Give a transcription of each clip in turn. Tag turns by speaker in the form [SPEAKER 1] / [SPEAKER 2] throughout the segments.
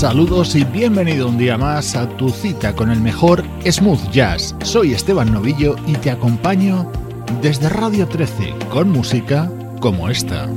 [SPEAKER 1] Saludos y bienvenido un día más a tu cita con el mejor smooth jazz. Soy Esteban Novillo y te acompaño desde Radio 13 con música como esta.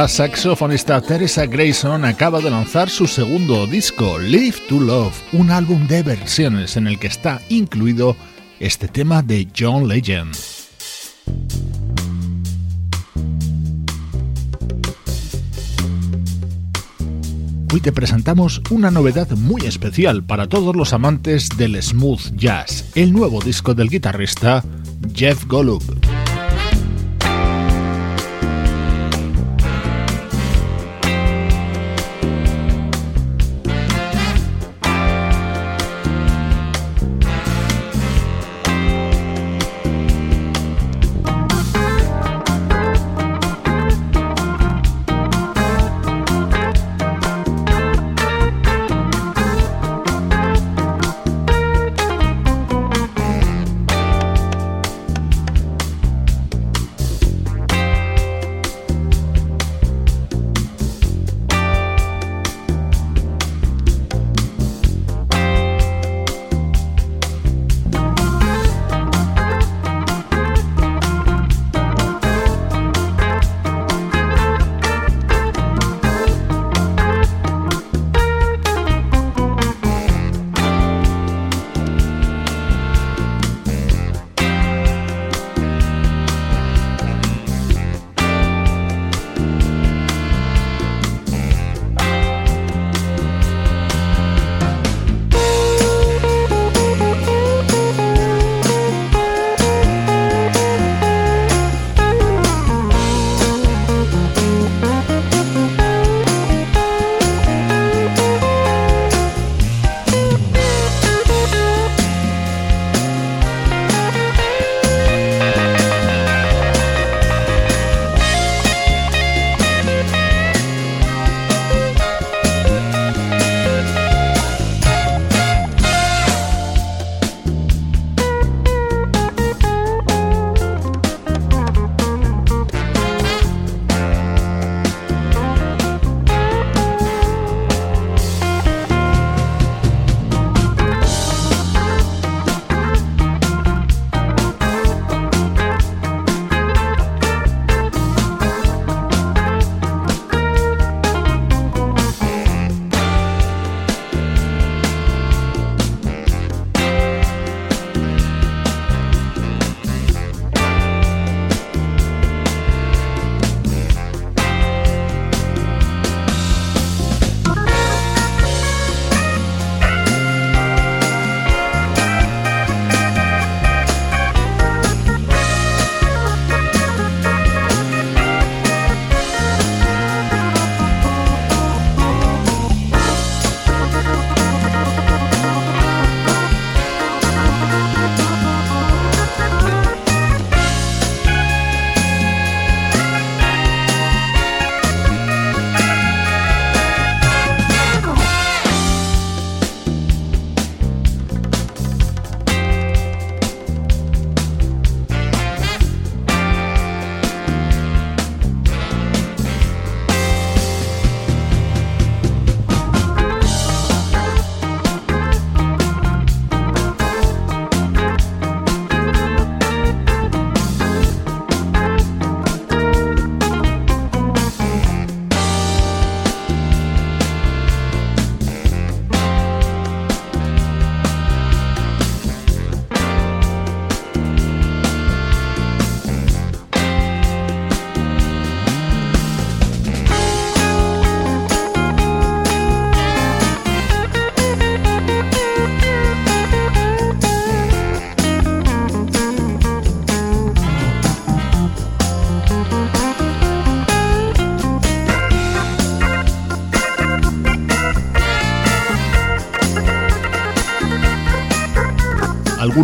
[SPEAKER 1] La saxofonista Teresa Grayson acaba de lanzar su segundo disco, Live to Love, un álbum de versiones en el que está incluido este tema de John Legend. hoy te presentamos una novedad muy especial para todos los amantes del smooth jazz, el nuevo disco del guitarrista Jeff Golub.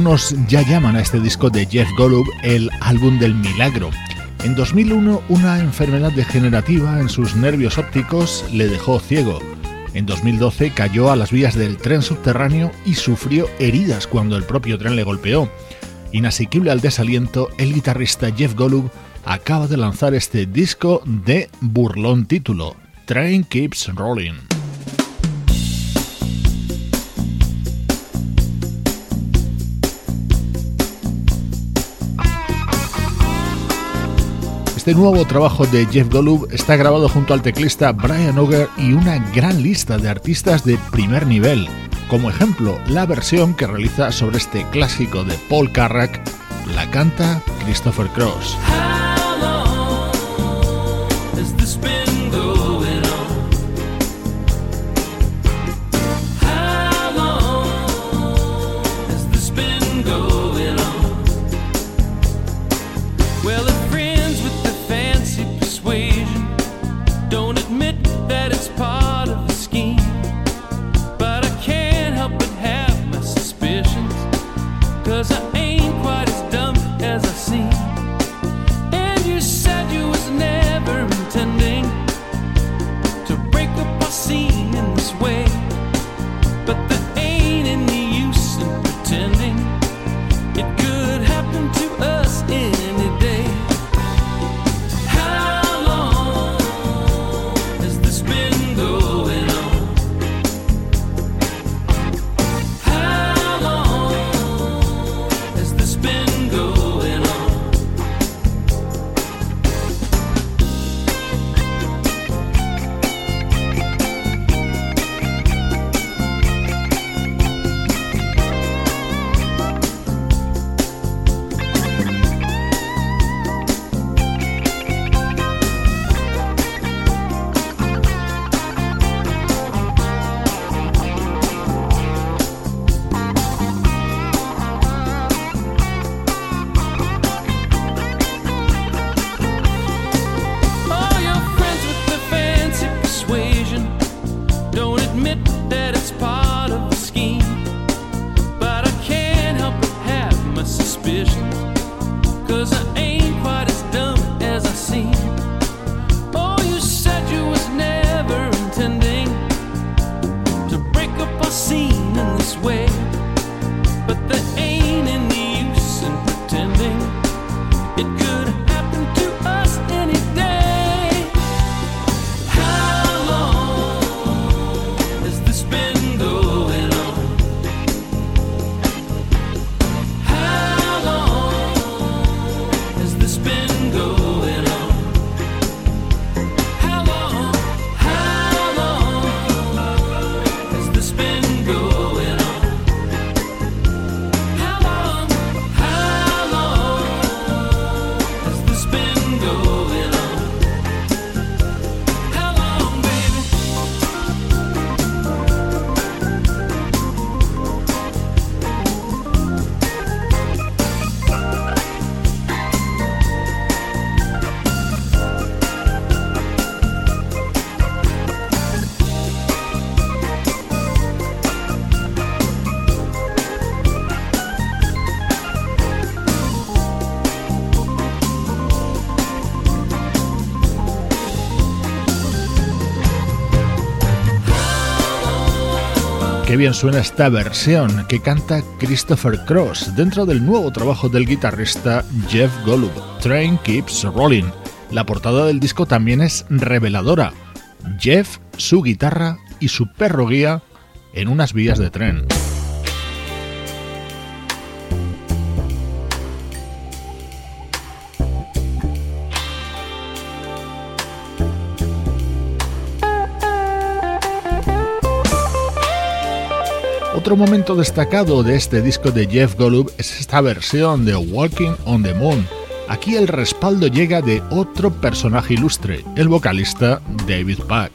[SPEAKER 1] Algunos ya llaman a este disco de Jeff Golub el álbum del milagro. En 2001 una enfermedad degenerativa en sus nervios ópticos le dejó ciego. En 2012 cayó a las vías del tren subterráneo y sufrió heridas cuando el propio tren le golpeó. Inasequible al desaliento, el guitarrista Jeff Golub acaba de lanzar este disco de burlón título, Train Keeps Rolling. Este nuevo trabajo de Jeff Golub está grabado junto al teclista Brian Auger y una gran lista de artistas de primer nivel. Como ejemplo, la versión que realiza sobre este clásico de Paul Carrack la canta Christopher Cross. Bien suena esta versión que canta Christopher Cross dentro del nuevo trabajo del guitarrista Jeff Golub, Train Keeps Rolling. La portada del disco también es reveladora. Jeff, su guitarra y su perro guía en unas vías de tren. Otro momento destacado de este disco de Jeff Golub es esta versión de Walking on the Moon. Aquí el respaldo llega de otro personaje ilustre, el vocalista David Pack.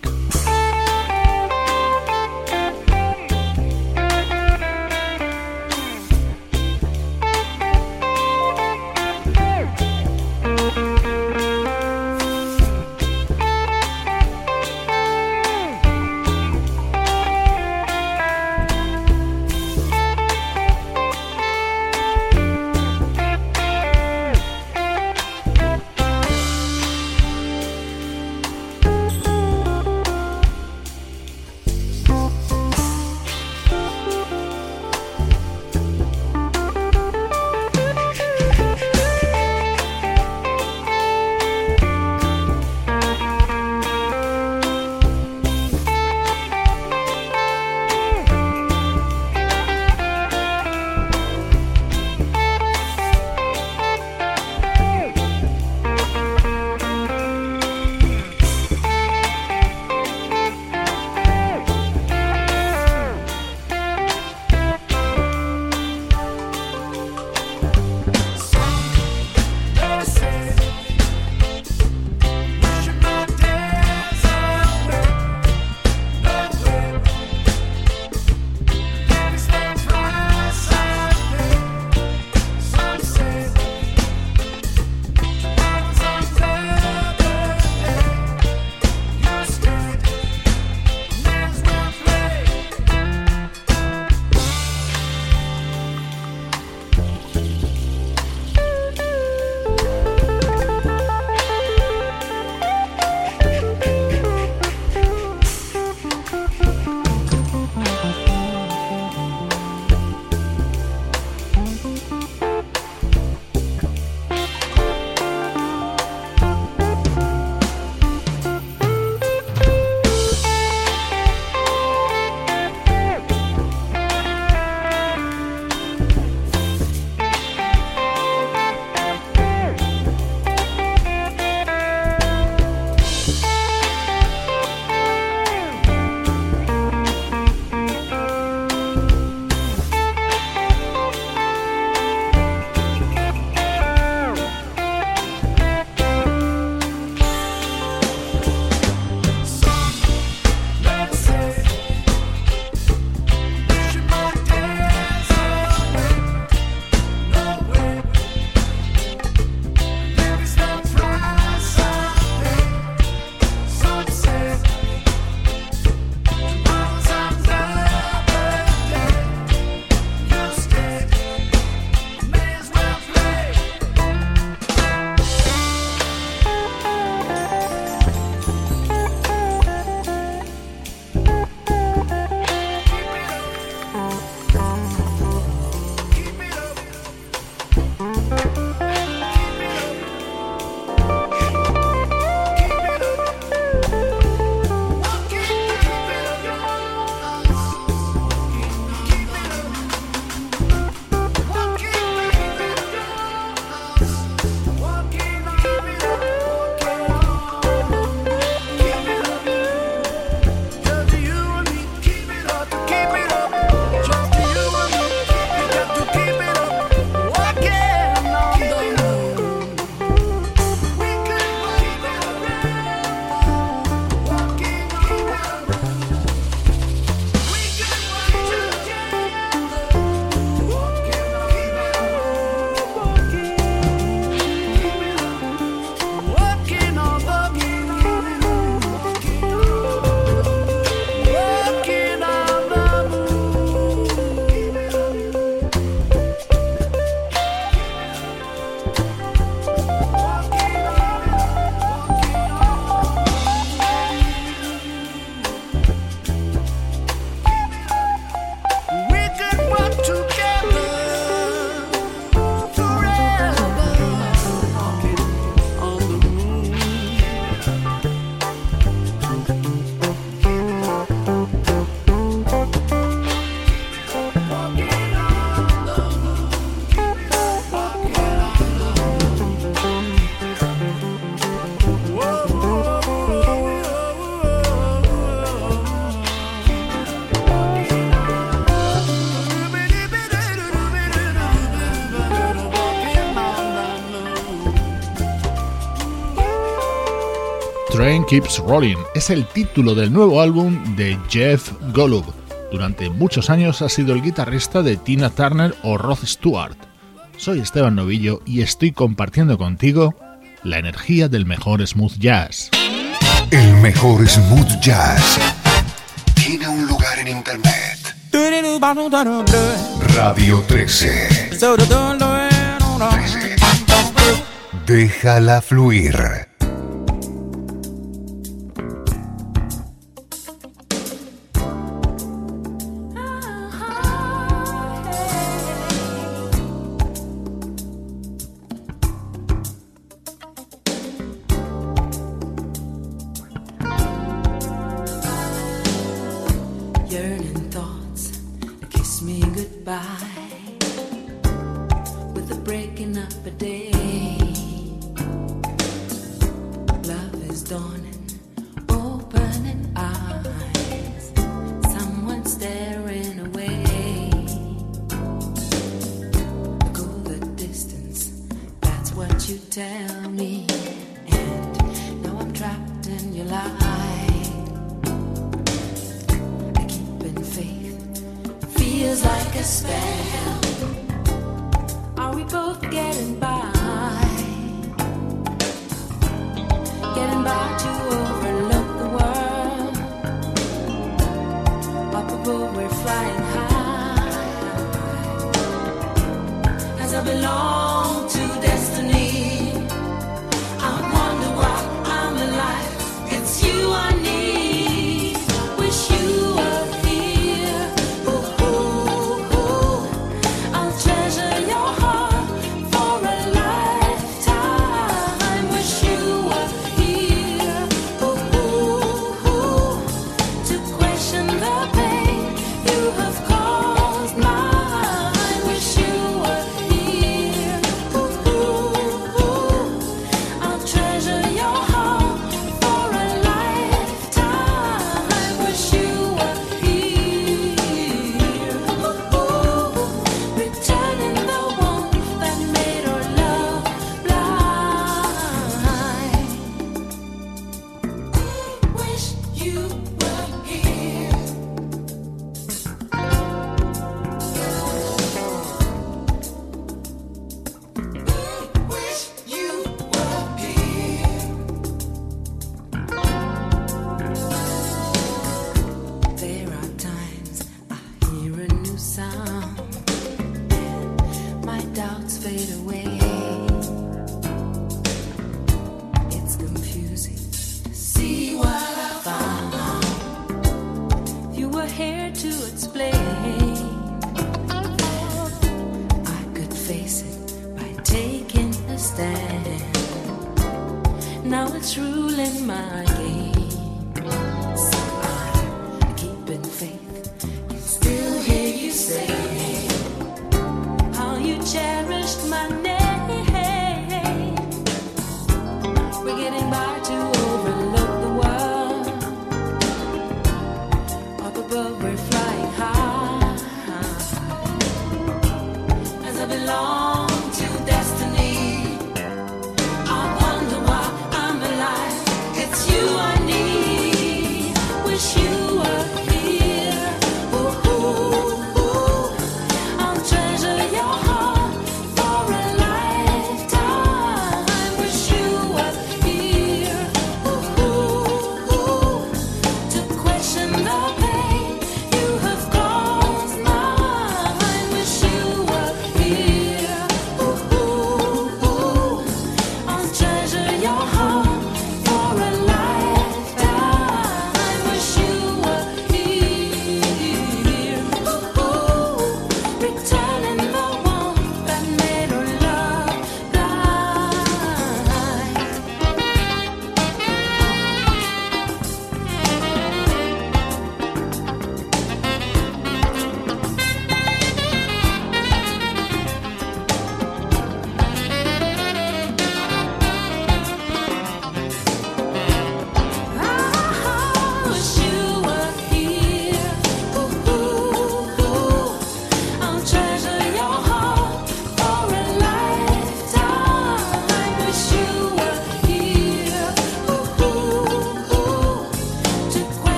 [SPEAKER 1] Train Keeps Rolling. Es el título del nuevo álbum de Jeff Golub. Durante muchos años ha sido el guitarrista de Tina Turner o Rod Stewart. Soy Esteban Novillo y estoy compartiendo contigo la energía del mejor smooth jazz.
[SPEAKER 2] El mejor smooth jazz tiene un lugar en internet. Radio 13. 13. Déjala fluir.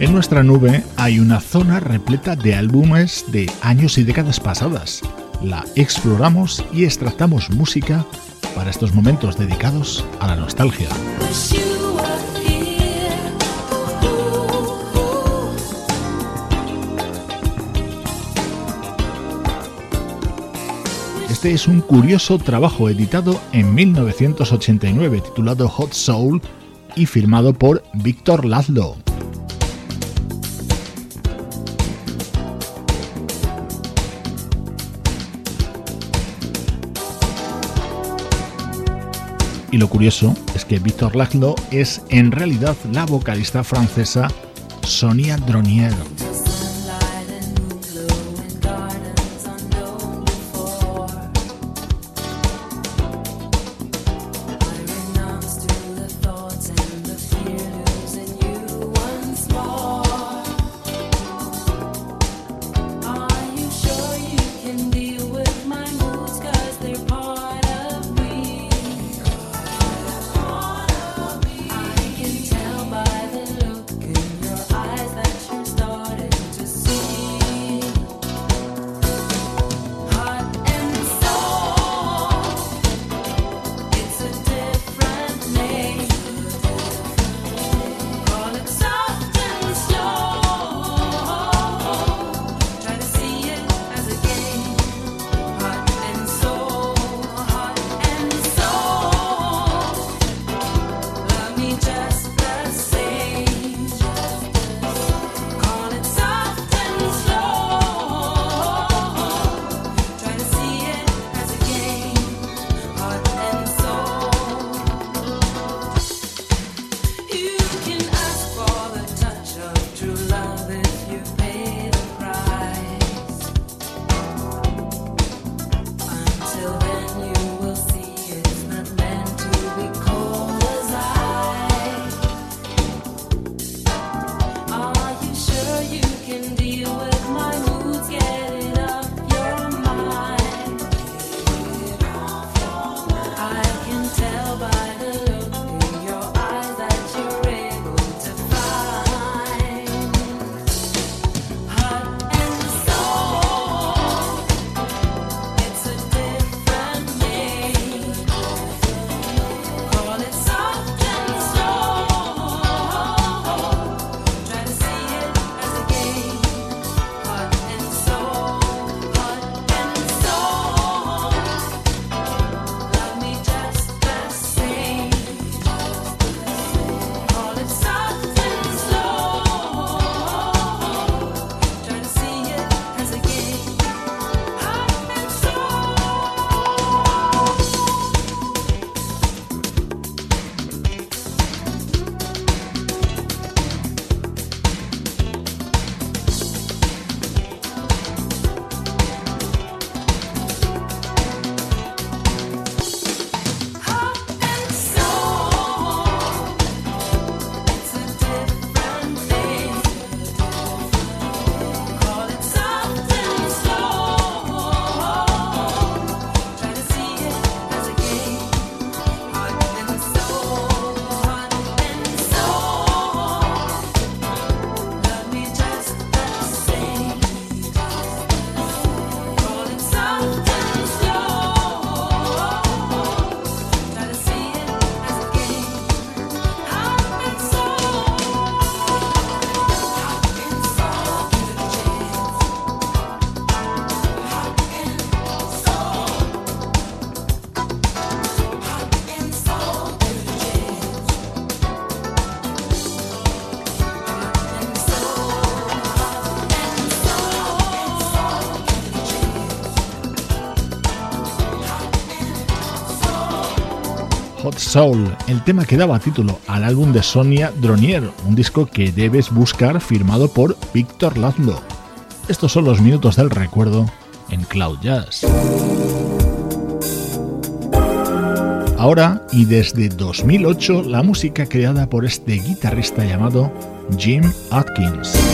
[SPEAKER 2] En nuestra nube hay una zona repleta de álbumes de años y décadas pasadas. La exploramos y extractamos música para estos momentos dedicados a la nostalgia. Este es un curioso trabajo editado en 1989 titulado Hot Soul y firmado por Víctor Lazlo. Y lo curioso es que Víctor Laglo es en realidad la vocalista francesa Sonia Dronier. Soul, el tema que daba título al álbum de Sonia Dronier, un disco que debes buscar firmado por Víctor Lazlo. Estos son los minutos del recuerdo en Cloud Jazz. Ahora y desde 2008 la música creada por este guitarrista llamado Jim Atkins.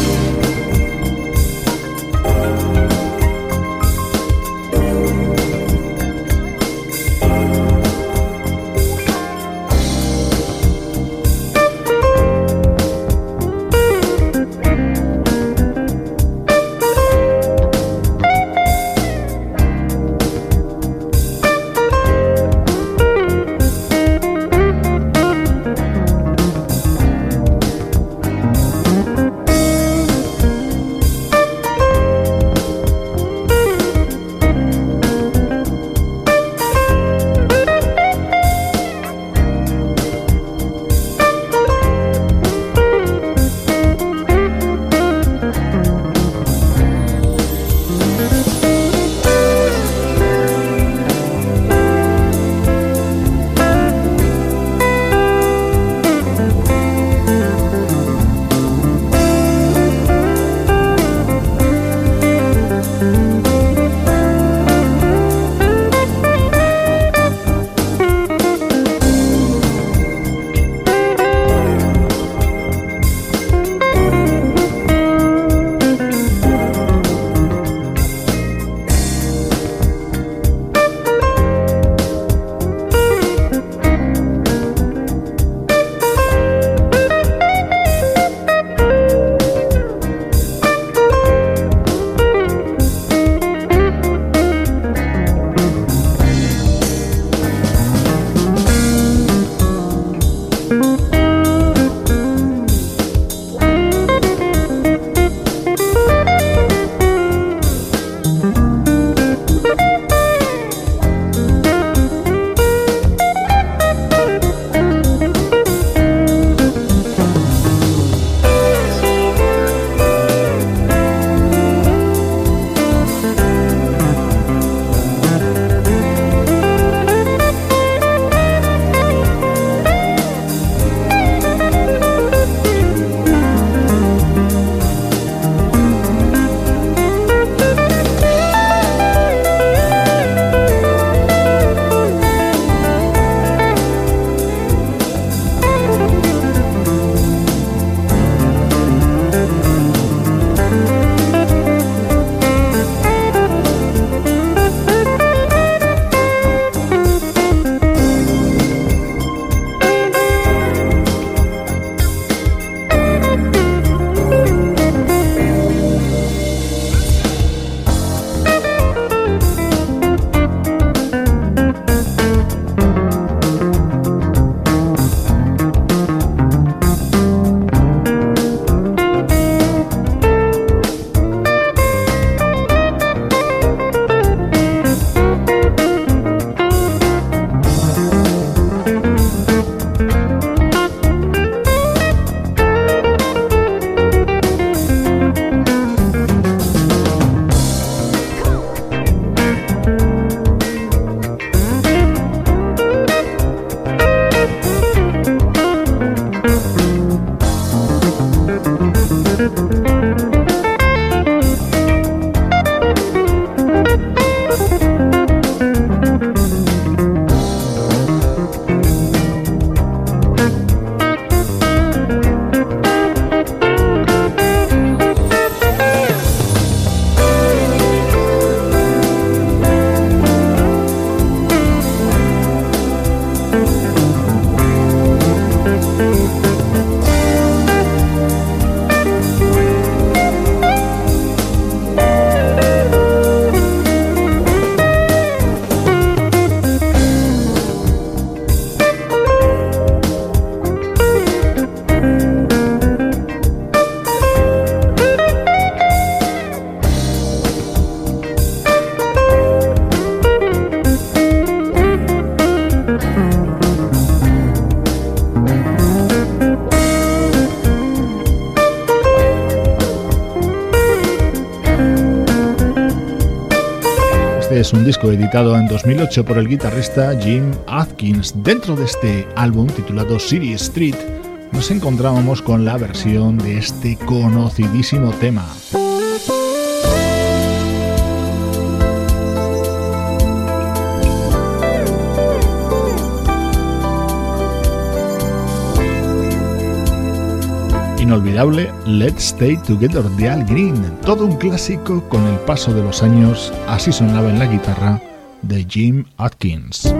[SPEAKER 1] Este es un disco editado en 2008 por el guitarrista Jim Atkins. Dentro de este álbum titulado City Street nos encontrábamos con la versión de este conocidísimo tema. Inolvidable Let's Stay Together de Al Green, todo un clásico con el paso de los años, así sonaba en la guitarra de Jim Atkins.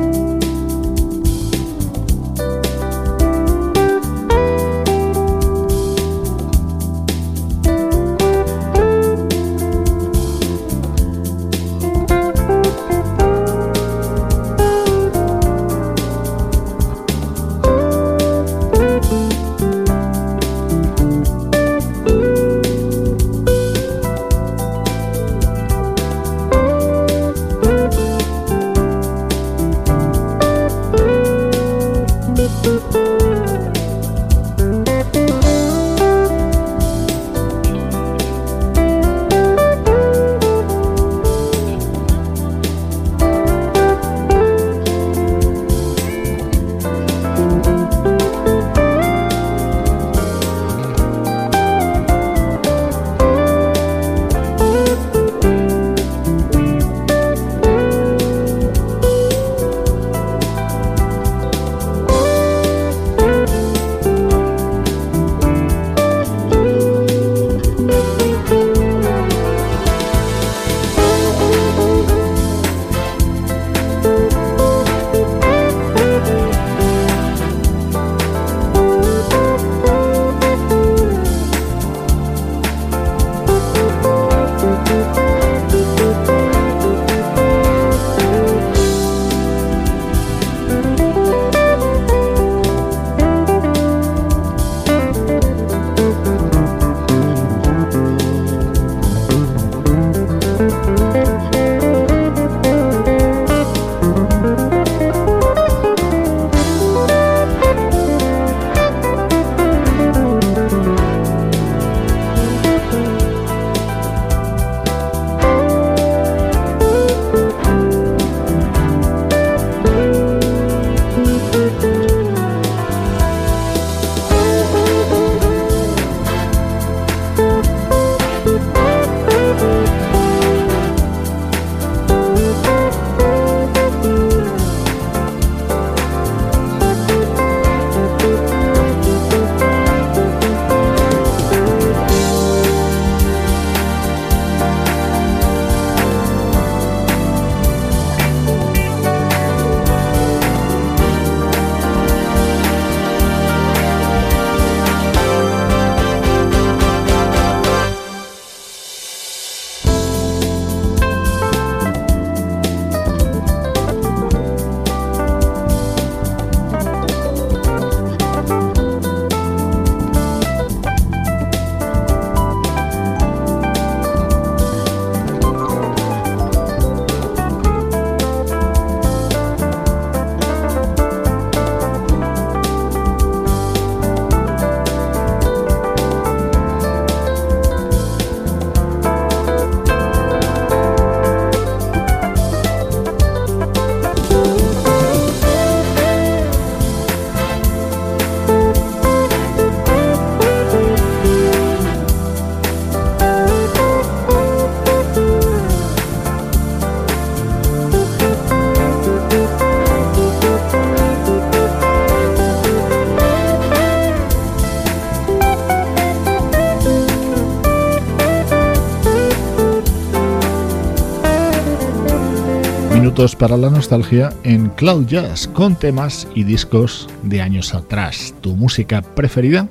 [SPEAKER 1] Para la nostalgia en Cloud Jazz con temas y discos de años atrás. Tu música preferida,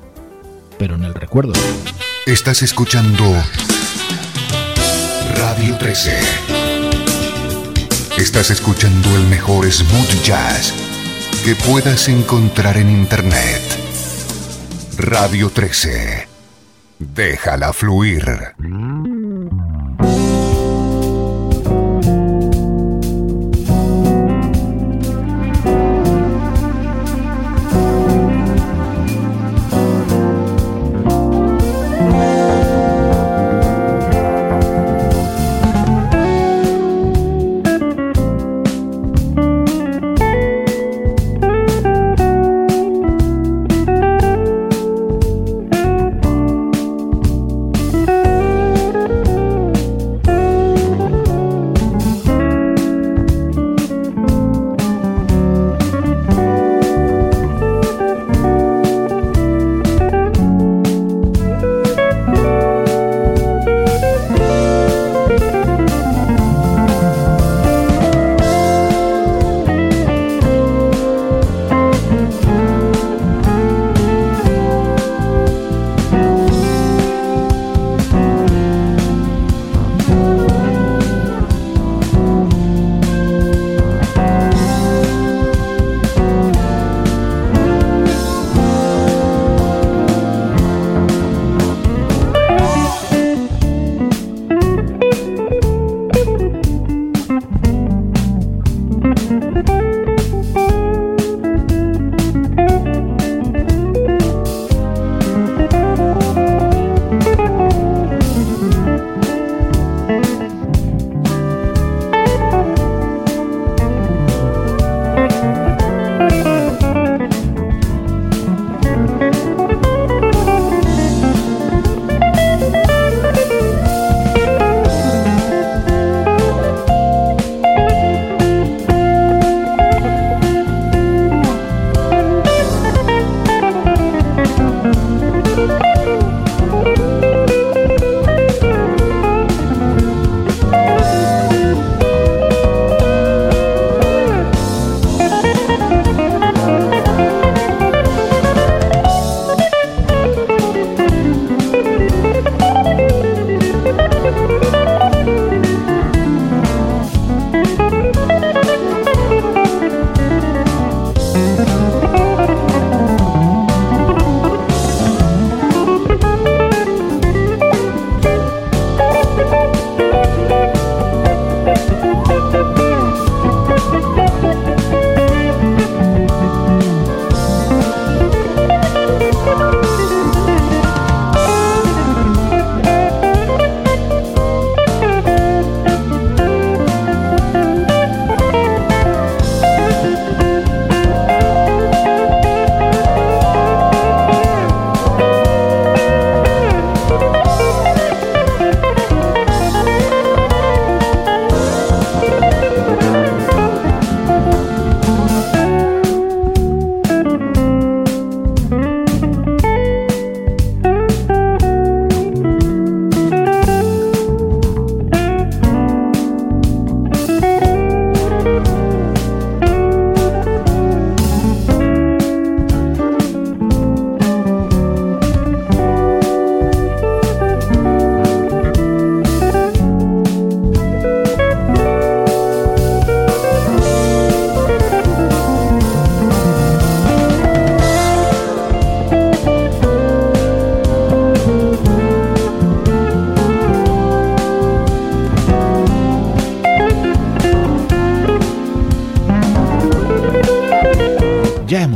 [SPEAKER 1] pero en el recuerdo.
[SPEAKER 3] Estás escuchando Radio 13. Estás escuchando el mejor smooth jazz que puedas encontrar en Internet. Radio 13. Déjala fluir.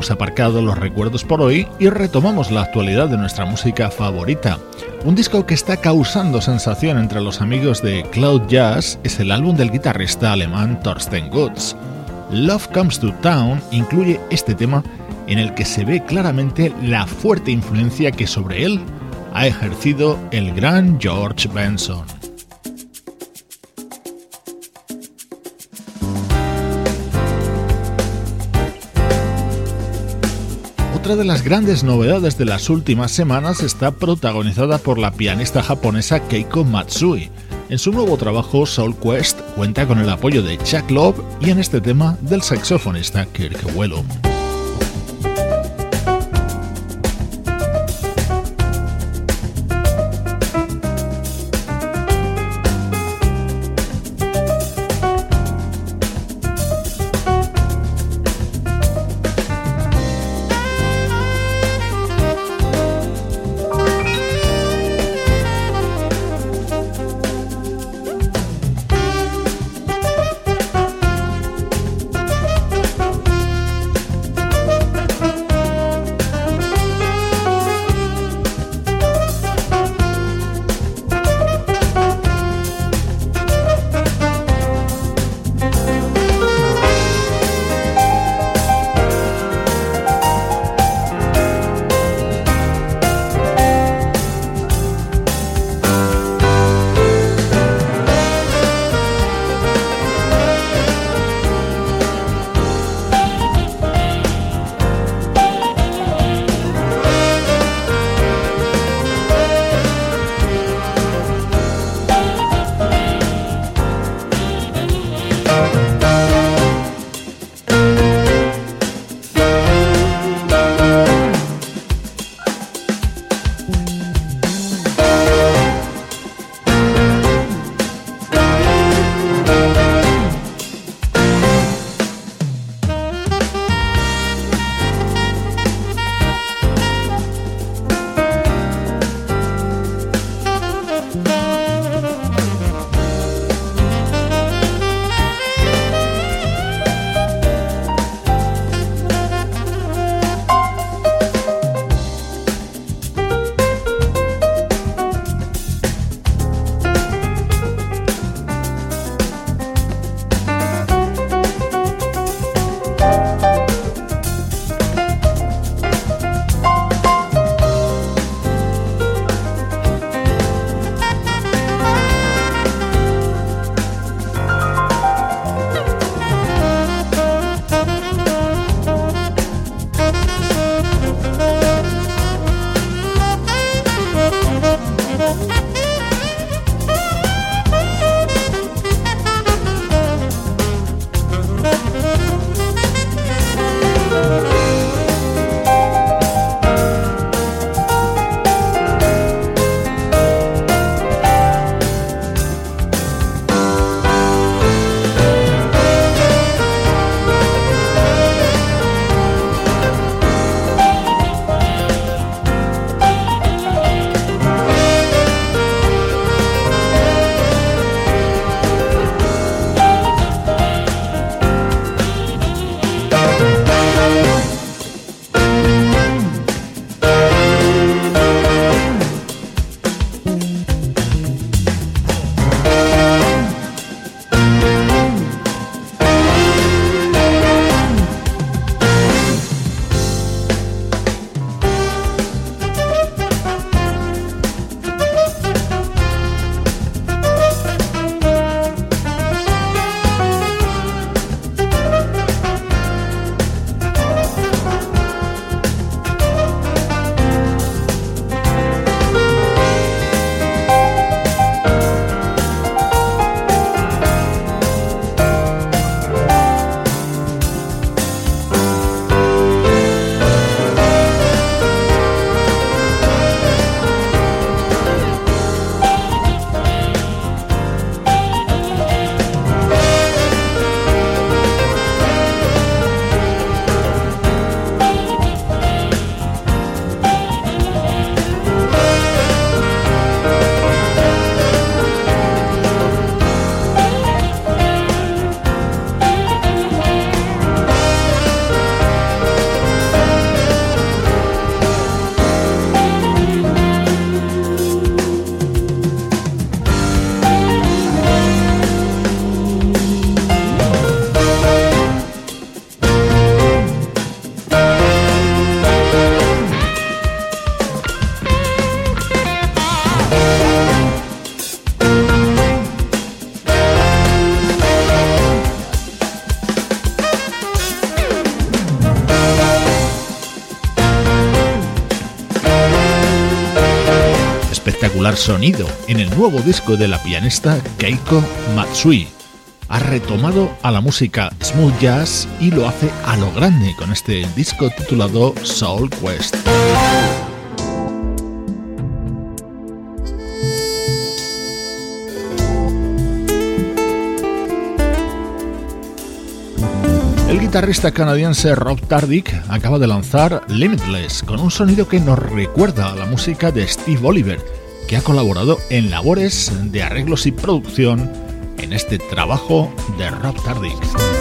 [SPEAKER 1] Dejamos aparcados los recuerdos por hoy y retomamos la actualidad de nuestra música favorita. Un disco que está causando sensación entre los amigos de Cloud Jazz es el álbum del guitarrista alemán Thorsten Gutz. Love Comes to Town incluye este tema en el que se ve claramente la fuerte influencia que sobre él ha ejercido el gran George Benson. Otra de las grandes novedades de las últimas semanas está protagonizada por la pianista japonesa Keiko Matsui. En su nuevo trabajo, Soul Quest cuenta con el apoyo de Chuck Love y en este tema del saxofonista Kirk. Sonido en el nuevo disco de la pianista Keiko Matsui. Ha retomado a la música smooth jazz y lo hace a lo grande con este disco titulado Soul Quest. El guitarrista canadiense Rob Tardick acaba de lanzar Limitless con un sonido que nos recuerda a la música de Steve Oliver, que ha colaborado en labores de arreglos y producción en este trabajo de Rob Tardick.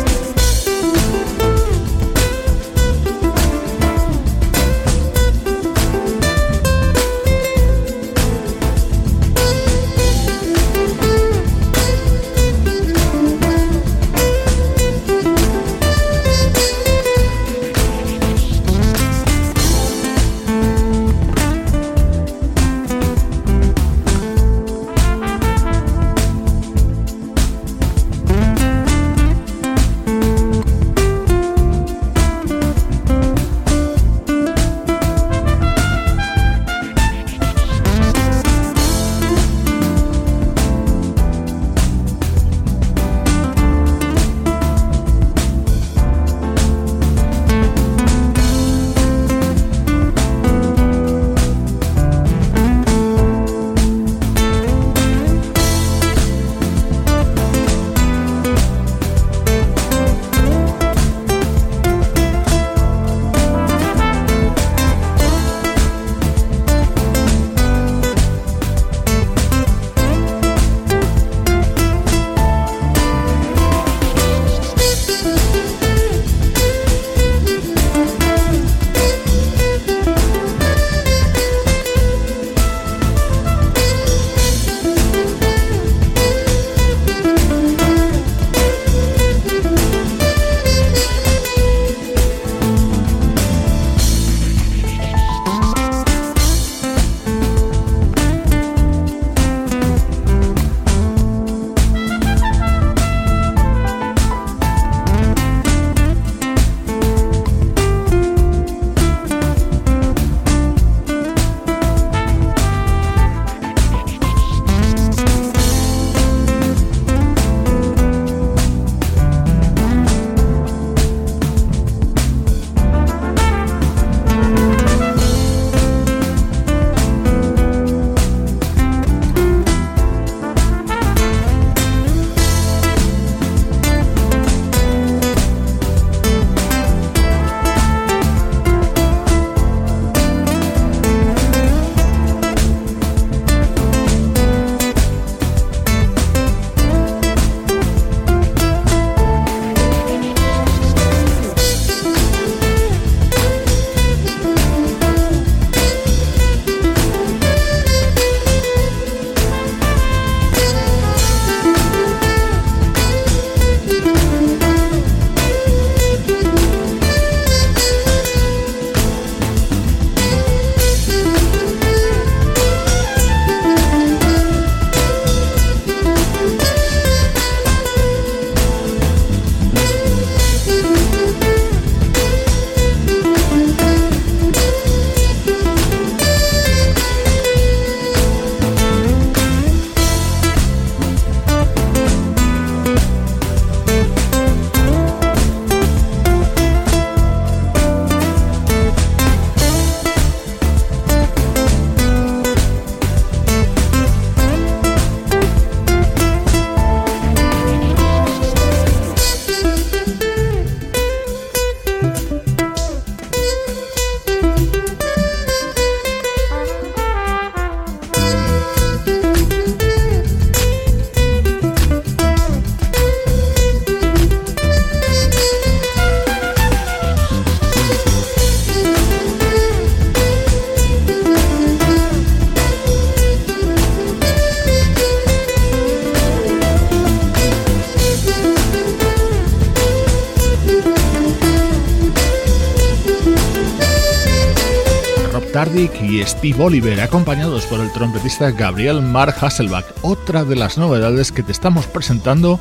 [SPEAKER 1] Y Steve Oliver, acompañados por el trompetista Gabriel Mark Hasselbach, otra de las novedades que te estamos presentando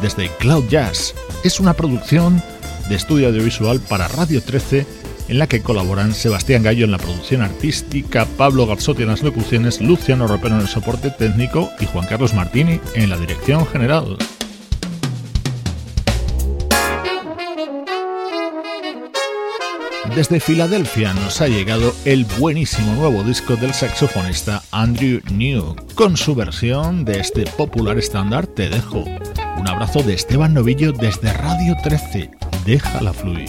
[SPEAKER 1] desde Cloud Jazz. Es una producción de estudio audiovisual para Radio 13 en la que colaboran Sebastián Gallo en la producción artística, Pablo Garzotti en las locuciones, Luciano Ropero en el soporte técnico y Juan Carlos Martini en la dirección general. Desde Filadelfia nos ha llegado el buenísimo nuevo disco del saxofonista Andrew New, con su versión de este popular estándar Te dejo. Un abrazo de Esteban Novillo desde Radio 13. Déjala fluir.